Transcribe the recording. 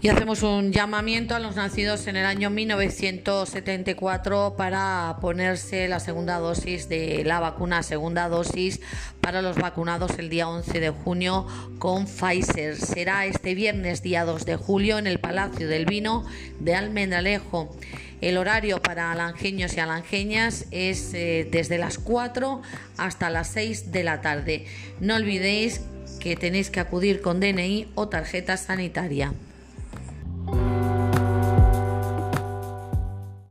Y hacemos un llamamiento a los nacidos en el año 1974 para ponerse la segunda dosis de la vacuna, segunda dosis para los vacunados el día 11 de junio con Pfizer. Será este viernes, día 2 de julio, en el Palacio del Vino de Almendralejo. El horario para alangeños y alangeñas es eh, desde las 4 hasta las 6 de la tarde. No olvidéis que tenéis que acudir con DNI o tarjeta sanitaria.